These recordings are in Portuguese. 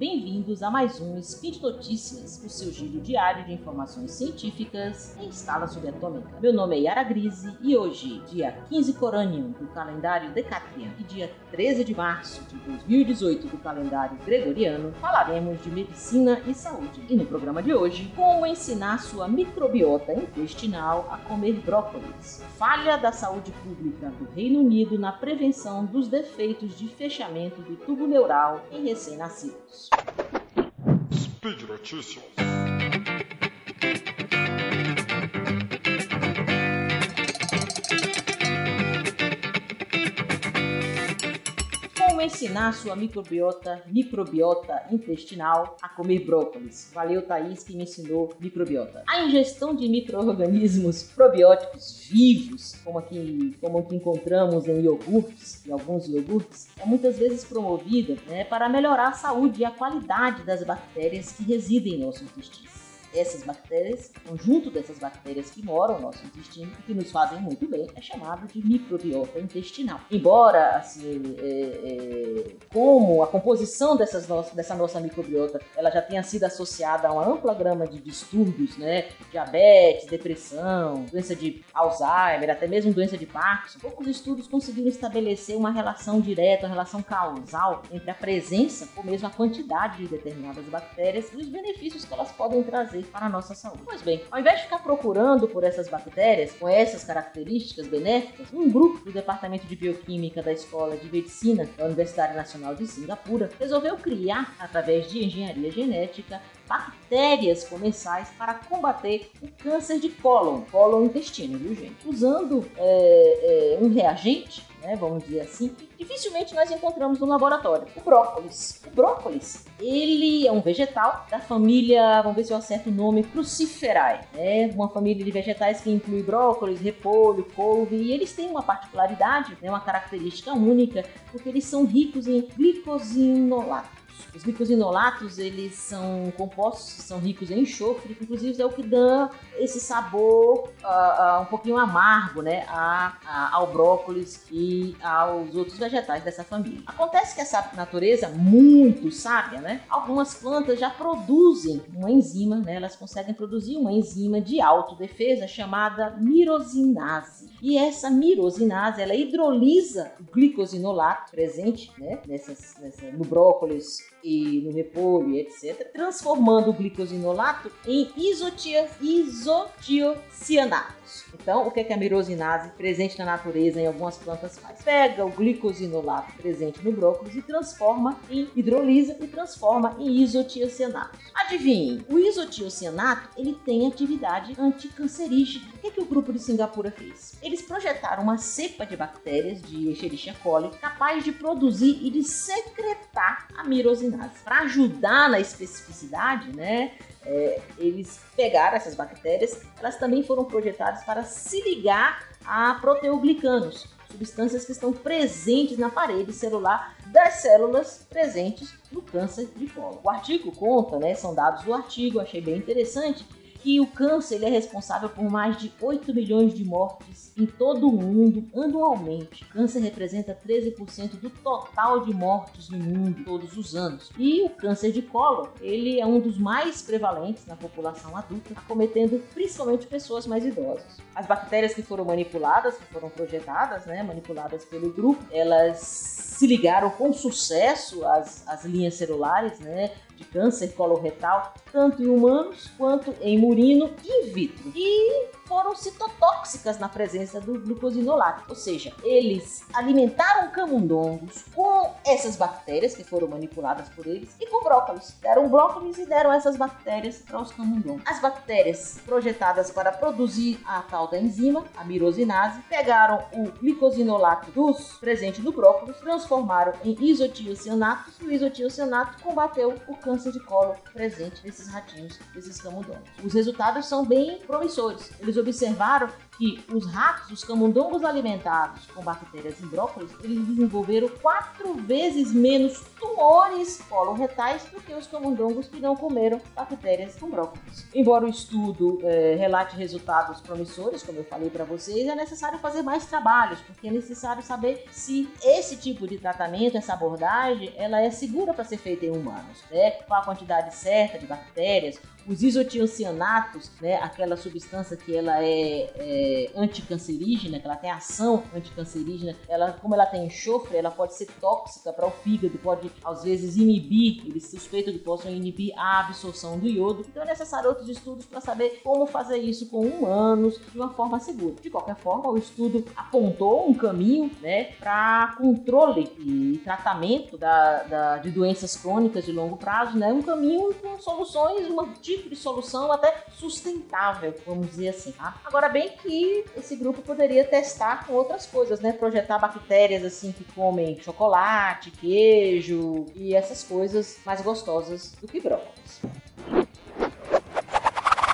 e bem-vindos a mais um Speed Notícias, o seu giro diário de informações científicas em escala subatômica. Meu nome é Yara Grise e hoje, dia 15 Coranium do calendário Decatrian e dia 13 de março de 2018 do calendário Gregoriano, falaremos de medicina e saúde. E no programa de hoje, como ensinar sua microbiota intestinal a comer brócolis. Falha da saúde pública do Reino Unido na prevenção dos defeitos de fechamento do tubo neural em recém-nascidos. Speed Notícias. Ensinar sua microbiota, microbiota intestinal a comer brócolis? Valeu, Thaís, que me ensinou microbiota. A ingestão de micro-organismos probióticos vivos, como aqui, como aqui encontramos em iogurtes, e alguns iogurtes, é muitas vezes promovida né, para melhorar a saúde e a qualidade das bactérias que residem em nosso intestino essas bactérias, o conjunto dessas bactérias que moram no nosso intestino e que nos fazem muito bem, é chamado de microbiota intestinal. Embora, assim, é, é, como a composição dessas dessa nossa microbiota ela já tenha sido associada a uma ampla gama de distúrbios, né, diabetes, depressão, doença de Alzheimer, até mesmo doença de Parkinson, poucos estudos conseguiram estabelecer uma relação direta, uma relação causal entre a presença ou mesmo a quantidade de determinadas bactérias e os benefícios que elas podem trazer para a nossa saúde. Pois bem, ao invés de ficar procurando por essas bactérias com essas características benéficas, um grupo do Departamento de Bioquímica da Escola de Medicina da Universidade Nacional de Singapura resolveu criar, através de engenharia genética, bactérias comensais para combater o câncer de cólon, cólon intestino, viu gente? Usando é, é, um reagente né, vamos dizer assim, dificilmente nós encontramos no laboratório. O brócolis. O brócolis, ele é um vegetal da família, vamos ver se eu acerto o nome, Cruciferae. Né, uma família de vegetais que inclui brócolis, repolho, couve, e eles têm uma particularidade, né, uma característica única, porque eles são ricos em glicosinolato. Os glicosinolatos, eles são compostos que são ricos em enxofre, que inclusive é o que dá esse sabor uh, uh, um pouquinho amargo, né, a, a, ao brócolis e aos outros vegetais dessa família. Acontece que essa natureza muito sábia, né, algumas plantas já produzem uma enzima, né, elas conseguem produzir uma enzima de autodefesa chamada mirosinase. E essa mirosinase, ela hidrolisa o glicosinolato presente, né, nessas, nessa, no brócolis e no repolho, etc., transformando o glicosinolato em isotia, isotiocianatos. Então, o que, é que a mirosinase presente na natureza em algumas plantas faz? Pega o glicosinolato presente no brócolis e transforma em hidrolisa e transforma em isotiocianatos. Adivinhe, o isotiocianato ele tem atividade anticancerígena. O que, é que o grupo de Singapura fez? Eles projetaram uma cepa de bactérias de Escherichia coli capaz de produzir e de secretar a mirosinase. Para ajudar na especificidade, né, é, eles pegaram essas bactérias, elas também foram projetadas para se ligar a proteoglicanos, substâncias que estão presentes na parede celular das células presentes no câncer de colo. O artigo conta, né, são dados do artigo, achei bem interessante, que o câncer ele é responsável por mais de 8 milhões de mortes em todo o mundo anualmente. O câncer representa 13% do total de mortes no mundo todos os anos. E o câncer de colo, ele é um dos mais prevalentes na população adulta, acometendo principalmente pessoas mais idosas. As bactérias que foram manipuladas, que foram projetadas, né, manipuladas pelo grupo, elas se ligaram com sucesso às, às linhas celulares, né, de câncer coloretal, tanto em humanos quanto em murino in vitro. E foram citotóxicas na presença do glucosinolato, ou seja, eles alimentaram camundongos com essas bactérias que foram manipuladas por eles e com brócolis. Deram brócolis e deram essas bactérias para os camundongos. As bactérias projetadas para produzir a tal da enzima, a mirosinase, pegaram o glicosinolato dos presente do brócolis, transformaram em isotiocianatos e o isotiocianato combateu o câncer de colo presente desses ratinhos, desses camundongos. Os resultados são bem promissores. Eles observaram que os ratos, os camundongos alimentados com bactérias em brócolis, eles desenvolveram quatro vezes menos tumores coloretais do que os camundongos que não comeram bactérias com brócolis. Embora o estudo é, relate resultados promissores, como eu falei para vocês, é necessário fazer mais trabalhos, porque é necessário saber se esse tipo de tratamento, essa abordagem, ela é segura para ser feita em humanos, né? Qual a quantidade certa de bactérias, os isotiocianatos, né, aquela substância que ela é, é anticancerígena, que ela tem ação anticancerígena, ela, como ela tem enxofre, ela pode ser tóxica para o fígado, pode às vezes inibir, eles suspeitam que possam inibir a absorção do iodo. Então é necessário outros estudos para saber como fazer isso com humanos de uma forma segura. De qualquer forma, o estudo apontou um caminho né, para controle e tratamento da, da, de doenças crônicas de longo prazo, né, um caminho com soluções, uma tipo de solução até sustentável, vamos dizer assim. Tá? Agora bem que esse grupo poderia testar com outras coisas, né? Projetar bactérias assim que comem chocolate, queijo e essas coisas mais gostosas do que brócolis.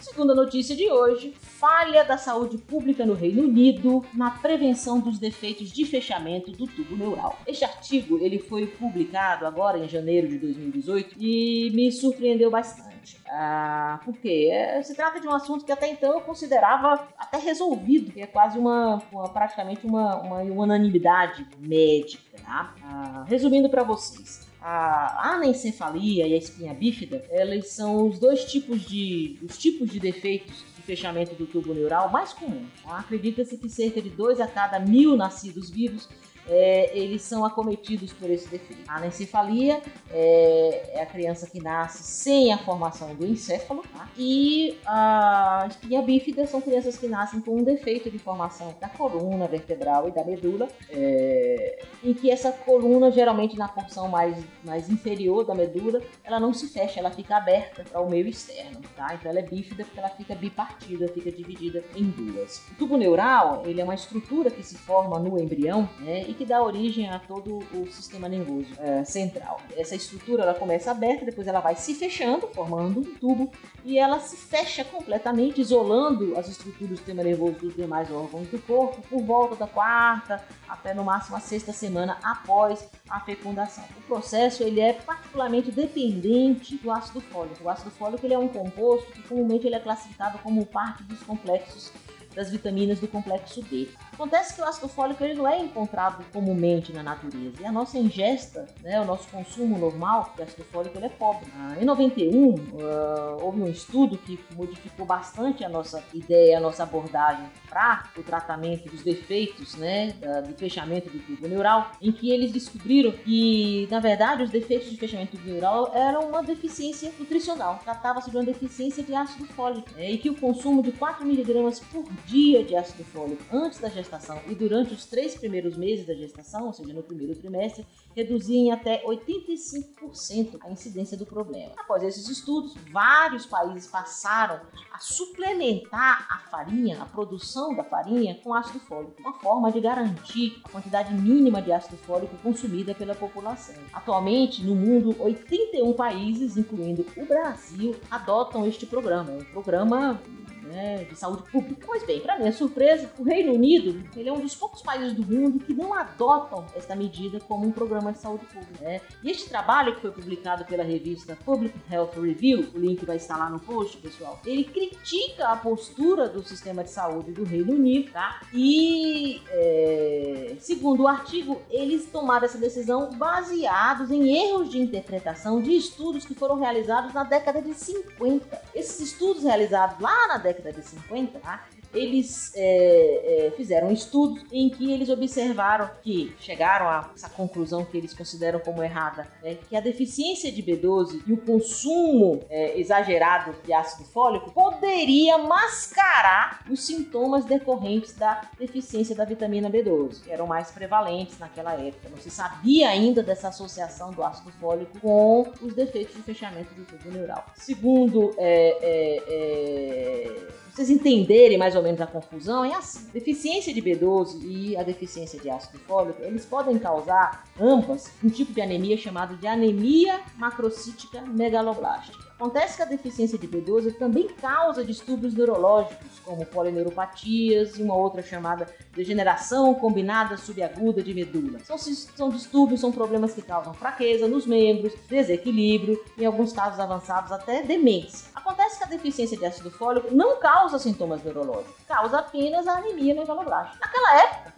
Segunda notícia de hoje: falha da saúde pública no Reino Unido na prevenção dos defeitos de fechamento do tubo neural. Este artigo ele foi publicado agora em janeiro de 2018 e me surpreendeu bastante. Ah, porque se trata de um assunto que até então eu considerava até resolvido, que é quase uma, uma praticamente uma, uma, unanimidade médica. Tá? Ah, resumindo para vocês, a anencefalia e a espinha bífida, elas são os dois tipos de, os tipos de defeitos de fechamento do tubo neural mais comuns. Tá? Acredita-se que cerca de 2 a cada mil nascidos vivos é, eles são acometidos por esse defeito. A anencefalia é, é, a criança que nasce sem a formação do encéfalo tá? e a espinha bífida são crianças que nascem com um defeito de formação da coluna vertebral e da medula, é, em que essa coluna, geralmente na porção mais, mais inferior da medula, ela não se fecha, ela fica aberta para o meio externo. Tá? Então ela é bífida porque ela fica bipartida, fica dividida em duas. O tubo neural ele é uma estrutura que se forma no embrião né, que dá origem a todo o sistema nervoso é, central. Essa estrutura ela começa aberta, depois ela vai se fechando, formando um tubo, e ela se fecha completamente, isolando as estruturas do sistema nervoso dos demais órgãos do corpo por volta da quarta até no máximo a sexta semana após a fecundação. O processo ele é particularmente dependente do ácido fólico. O ácido fólico ele é um composto que comumente ele é classificado como parte dos complexos das vitaminas do complexo B. Acontece que o ácido fólico ele não é encontrado comumente na natureza e a nossa ingesta, né, o nosso consumo normal de ácido fólico ele é pobre. Ah, em 91 uh, ah, houve um estudo que modificou bastante a nossa ideia, a nossa abordagem para o tratamento dos defeitos, né, do fechamento do tubo neural, em que eles descobriram que na verdade os defeitos de fechamento do tubo neural eram uma deficiência nutricional. Tratava-se de uma deficiência de ácido fólico né, e que o consumo de 4 miligramas por dia de ácido fólico antes da gestação e durante os três primeiros meses da gestação, ou seja, no primeiro trimestre, reduzia em até 85% a incidência do problema. Após esses estudos, vários países passaram a suplementar a farinha, a produção da farinha, com ácido fólico, uma forma de garantir a quantidade mínima de ácido fólico consumida pela população. Atualmente, no mundo, 81 países, incluindo o Brasil, adotam este programa. É um programa né, de saúde pública. Pois bem, para minha surpresa, o Reino Unido ele é um dos poucos países do mundo que não adotam esta medida como um programa de saúde pública. Né? E este trabalho que foi publicado pela revista Public Health Review, o link vai estar lá no post, pessoal, ele critica a postura do sistema de saúde do Reino Unido, tá? E é, segundo o artigo, eles tomaram essa decisão baseados em erros de interpretação de estudos que foram realizados na década de 50. Esses estudos realizados lá na década década de 50, tá? Eles é, é, fizeram estudos em que eles observaram que chegaram a essa conclusão que eles consideram como errada, né, que a deficiência de B12 e o consumo é, exagerado de ácido fólico poderia mascarar os sintomas decorrentes da deficiência da vitamina B12, que eram mais prevalentes naquela época. Não se sabia ainda dessa associação do ácido fólico com os defeitos de fechamento do tubo neural. Segundo é, é, é vocês entenderem mais ou menos a confusão, é assim. Deficiência de B12 e a deficiência de ácido fólico, eles podem causar ambas um tipo de anemia chamado de anemia macrocítica megaloblástica. Acontece que a deficiência de B12 também causa distúrbios neurológicos, como polineuropatias e uma outra chamada degeneração combinada subaguda de medula. São, são distúrbios, são problemas que causam fraqueza nos membros, desequilíbrio, em alguns casos avançados até demência. Acontece que a deficiência de ácido fólico não causa sintomas neurológicos, causa apenas a anemia megaloblástica. Naquela época,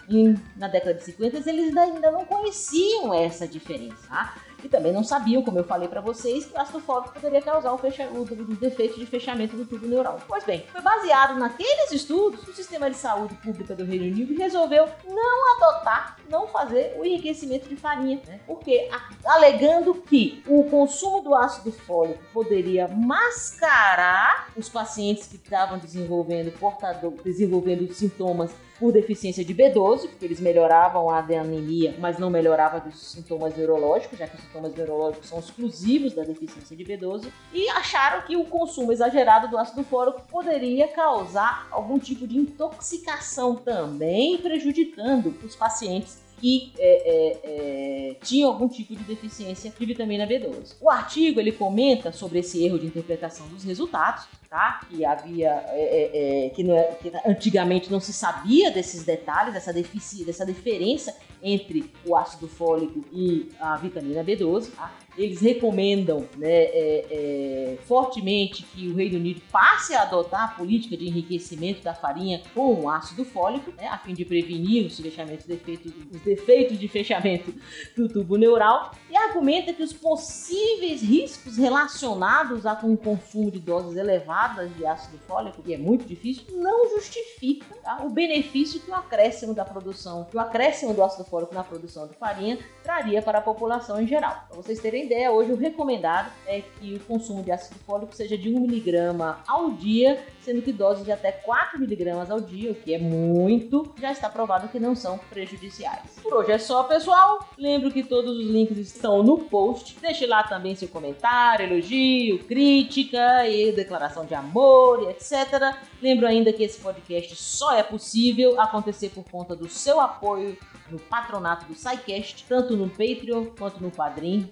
na década de 50, eles ainda não conheciam essa diferença. Tá? E também não sabiam, como eu falei para vocês, que o ácido fólico poderia causar o, fecha, o, defeito de fechamento do tubo neural. Pois bem, foi baseado naqueles estudos, o sistema de saúde pública do Reino Unido resolveu não adotar, não fazer o enriquecimento de farinha, né? porque alegando que o consumo do ácido fólico poderia mascarar os pacientes que estavam desenvolvendo portador, desenvolvendo sintomas por deficiência de B12, porque eles melhoravam a anemia, mas não melhorava dos sintomas neurológicos, já que os sintomas neurológicos são exclusivos da deficiência de B12, e acharam que o consumo exagerado do ácido fólico poderia causar algum tipo de intoxicação também, prejudicando os pacientes que é, é, é, tinham algum tipo de deficiência de vitamina B12. O artigo ele comenta sobre esse erro de interpretação dos resultados, tá? Que havia é, é, é, que, não, que, antigamente não se sabia desses detalhes, dessa, defici, dessa diferença entre o ácido fólico e a vitamina B12. Tá? Eles recomendam né, é, é, fortemente que o Reino Unido passe a adotar a política de enriquecimento da farinha com ácido fólico, né, a fim de prevenir os, fechamentos defeitos, os defeitos de fechamento do tubo neural, e argumenta que os possíveis riscos relacionados a com o consumo de doses elevadas de ácido fólico, que é muito difícil, não justifica tá, o benefício que o acréscimo da produção, que o acréscimo do ácido fólico na produção de farinha traria para a população em geral. Para vocês terem ideia, hoje o recomendado é que o consumo de ácido fólico seja de 1mg ao dia, sendo que doses de até 4mg ao dia, o que é muito, já está provado que não são prejudiciais. Por hoje é só, pessoal. Lembro que todos os links estão no post. Deixe lá também seu comentário, elogio, crítica e declaração de amor etc. Lembro ainda que esse podcast só é possível acontecer por conta do seu apoio no patronato do SciCast, tanto no Patreon quanto no Padrim.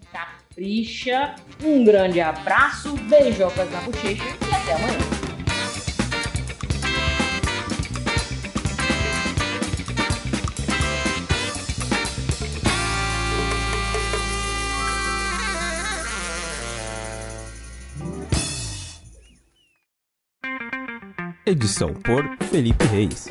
Capricha. Um grande abraço, beijocas na bochecha e até amanhã. Edição por Felipe Reis.